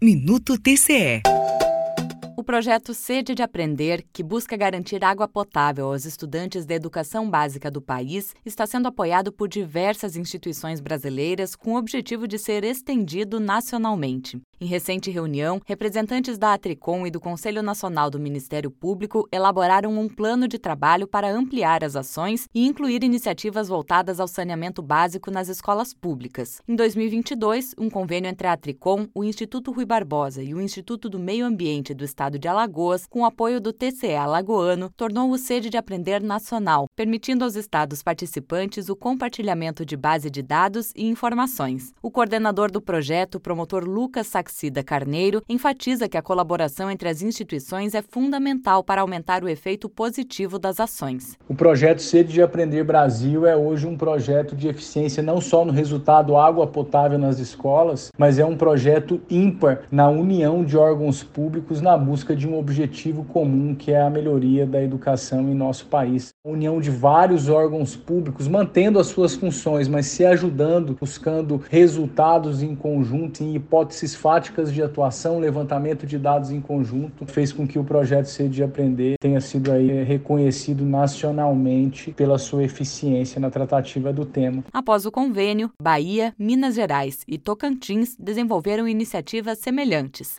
Minuto TCE. Projeto Sede de Aprender, que busca garantir água potável aos estudantes da educação básica do país, está sendo apoiado por diversas instituições brasileiras com o objetivo de ser estendido nacionalmente. Em recente reunião, representantes da Atricom e do Conselho Nacional do Ministério Público elaboraram um plano de trabalho para ampliar as ações e incluir iniciativas voltadas ao saneamento básico nas escolas públicas. Em 2022, um convênio entre a Atricom, o Instituto Rui Barbosa e o Instituto do Meio Ambiente do Estado de Alagoas, com apoio do TCE alagoano, tornou o Sede de Aprender nacional, permitindo aos estados participantes o compartilhamento de base de dados e informações. O coordenador do projeto, promotor Lucas Saxida Carneiro enfatiza que a colaboração entre as instituições é fundamental para aumentar o efeito positivo das ações. O projeto Sede de Aprender Brasil é hoje um projeto de eficiência não só no resultado água potável nas escolas, mas é um projeto ímpar na união de órgãos públicos na busca de um objetivo comum que é a melhoria da educação em nosso país. A união de vários órgãos públicos mantendo as suas funções, mas se ajudando, buscando resultados em conjunto em hipóteses fáceis práticas de atuação, levantamento de dados em conjunto, fez com que o projeto Sede de Aprender tenha sido aí reconhecido nacionalmente pela sua eficiência na tratativa do tema. Após o convênio, Bahia, Minas Gerais e Tocantins desenvolveram iniciativas semelhantes.